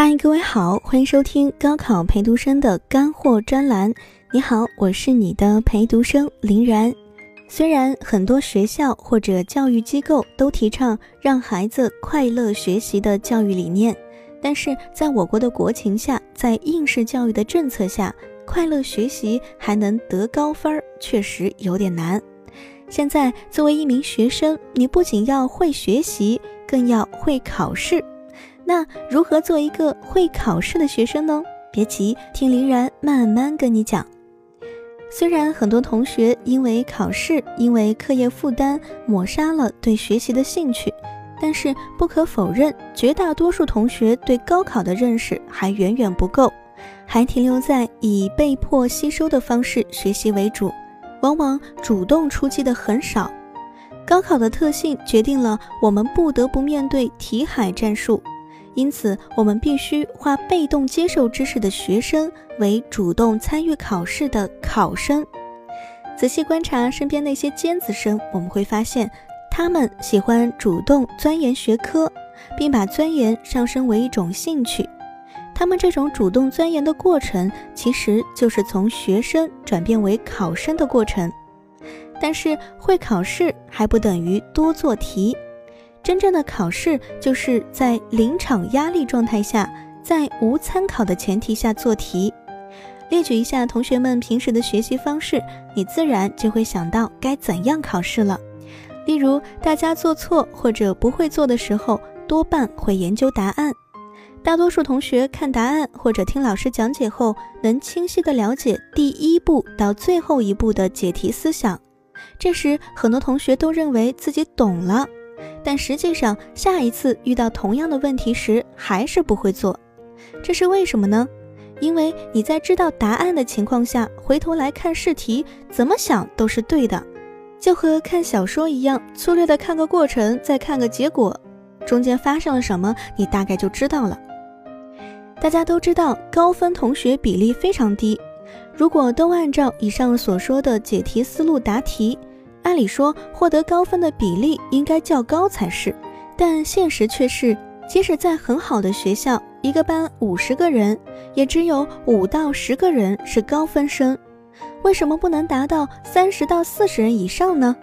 嗨，各位好，欢迎收听高考陪读生的干货专栏。你好，我是你的陪读生林然。虽然很多学校或者教育机构都提倡让孩子快乐学习的教育理念，但是在我国的国情下，在应试教育的政策下，快乐学习还能得高分儿，确实有点难。现在作为一名学生，你不仅要会学习，更要会考试。那如何做一个会考试的学生呢？别急，听林然慢慢跟你讲。虽然很多同学因为考试、因为课业负担抹杀了对学习的兴趣，但是不可否认，绝大多数同学对高考的认识还远远不够，还停留在以被迫吸收的方式学习为主，往往主动出击的很少。高考的特性决定了我们不得不面对题海战术。因此，我们必须化被动接受知识的学生为主动参与考试的考生。仔细观察身边那些尖子生，我们会发现，他们喜欢主动钻研学科，并把钻研上升为一种兴趣。他们这种主动钻研的过程，其实就是从学生转变为考生的过程。但是，会考试还不等于多做题。真正的考试就是在临场压力状态下，在无参考的前提下做题。列举一下同学们平时的学习方式，你自然就会想到该怎样考试了。例如，大家做错或者不会做的时候，多半会研究答案。大多数同学看答案或者听老师讲解后，能清晰地了解第一步到最后一步的解题思想。这时，很多同学都认为自己懂了。但实际上，下一次遇到同样的问题时，还是不会做，这是为什么呢？因为你在知道答案的情况下，回头来看试题，怎么想都是对的，就和看小说一样，粗略的看个过程，再看个结果，中间发生了什么，你大概就知道了。大家都知道，高分同学比例非常低，如果都按照以上所说的解题思路答题。按理说，获得高分的比例应该较高才是，但现实却是，即使在很好的学校，一个班五十个人，也只有五到十个人是高分生。为什么不能达到三十到四十人以上呢？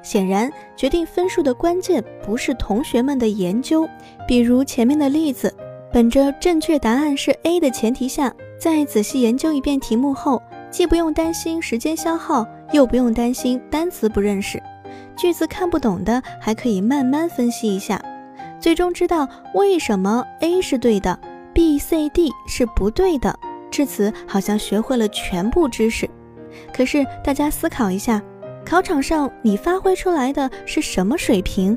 显然，决定分数的关键不是同学们的研究。比如前面的例子，本着正确答案是 A 的前提下，在仔细研究一遍题目后，既不用担心时间消耗。又不用担心单词不认识，句子看不懂的还可以慢慢分析一下，最终知道为什么 A 是对的，B、C、D 是不对的。至此好像学会了全部知识。可是大家思考一下，考场上你发挥出来的是什么水平？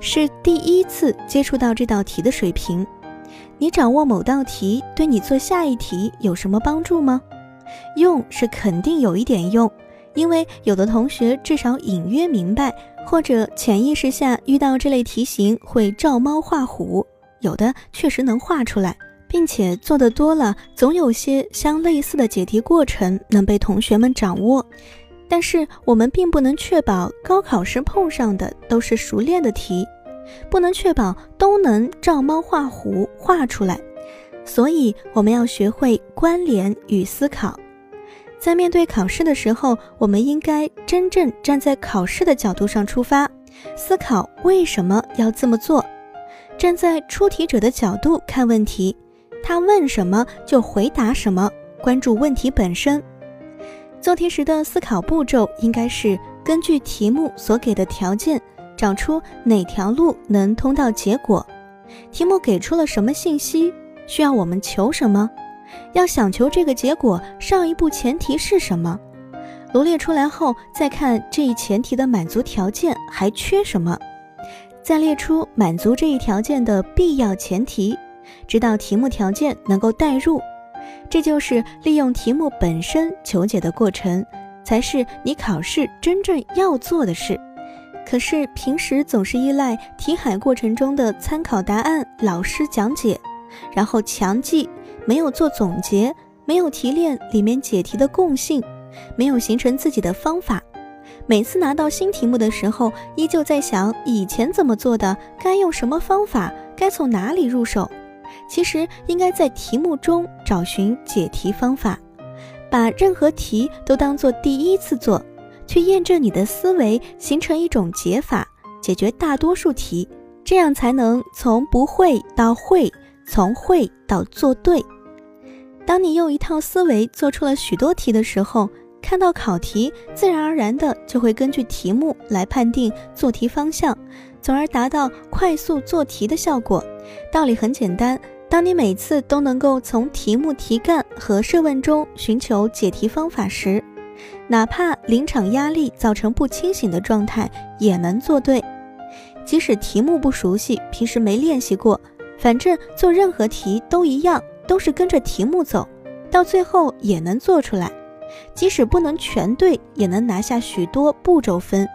是第一次接触到这道题的水平。你掌握某道题对你做下一题有什么帮助吗？用是肯定有一点用。因为有的同学至少隐约明白，或者潜意识下遇到这类题型会照猫画虎，有的确实能画出来，并且做的多了，总有些相类似的解题过程能被同学们掌握。但是我们并不能确保高考时碰上的都是熟练的题，不能确保都能照猫画虎画出来，所以我们要学会关联与思考。在面对考试的时候，我们应该真正站在考试的角度上出发，思考为什么要这么做，站在出题者的角度看问题，他问什么就回答什么，关注问题本身。做题时的思考步骤应该是根据题目所给的条件，找出哪条路能通到结果。题目给出了什么信息，需要我们求什么？要想求这个结果，上一步前提是什么？罗列出来后，再看这一前提的满足条件还缺什么，再列出满足这一条件的必要前提，直到题目条件能够代入。这就是利用题目本身求解的过程，才是你考试真正要做的事。可是平时总是依赖题海过程中的参考答案、老师讲解，然后强记。没有做总结，没有提炼里面解题的共性，没有形成自己的方法。每次拿到新题目的时候，依旧在想以前怎么做的，该用什么方法，该从哪里入手。其实应该在题目中找寻解题方法，把任何题都当做第一次做，去验证你的思维，形成一种解法，解决大多数题，这样才能从不会到会，从会到做对。当你用一套思维做出了许多题的时候，看到考题，自然而然的就会根据题目来判定做题方向，从而达到快速做题的效果。道理很简单，当你每次都能够从题目题干和设问中寻求解题方法时，哪怕临场压力造成不清醒的状态，也能做对。即使题目不熟悉，平时没练习过，反正做任何题都一样，都是跟着题目走，到最后也能做出来。即使不能全对，也能拿下许多步骤分。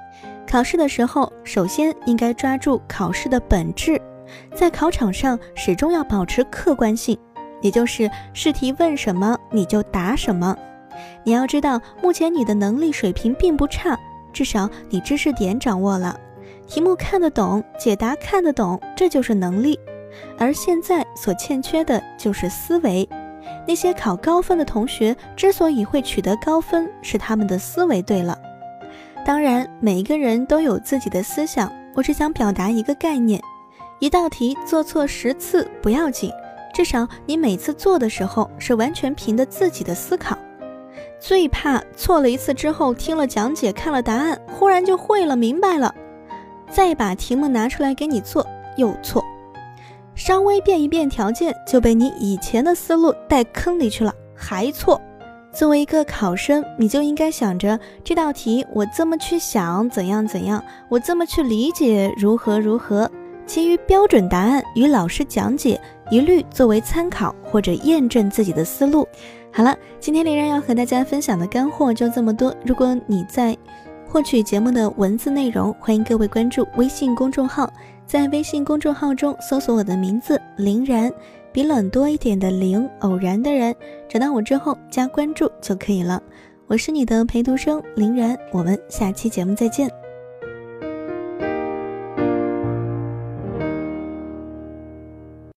考试的时候，首先应该抓住考试的本质，在考场上始终要保持客观性，也就是试题问什么你就答什么。你要知道，目前你的能力水平并不差，至少你知识点掌握了，题目看得懂，解答看得懂，这就是能力。而现在所欠缺的就是思维。那些考高分的同学之所以会取得高分，是他们的思维对了。当然，每一个人都有自己的思想。我只想表达一个概念：一道题做错十次不要紧，至少你每次做的时候是完全凭的自己的思考。最怕错了一次之后，听了讲解，看了答案，忽然就会了、明白了，再把题目拿出来给你做，又错。稍微变一变条件，就被你以前的思路带坑里去了，还错。作为一个考生，你就应该想着这道题，我这么去想，怎样怎样，我这么去理解，如何如何。其余标准答案与老师讲解，一律作为参考或者验证自己的思路。好了，今天林然要和大家分享的干货就这么多。如果你在获取节目的文字内容，欢迎各位关注微信公众号。在微信公众号中搜索我的名字林然，比冷多一点的林，偶然的人，找到我之后加关注就可以了。我是你的陪读生林然，我们下期节目再见。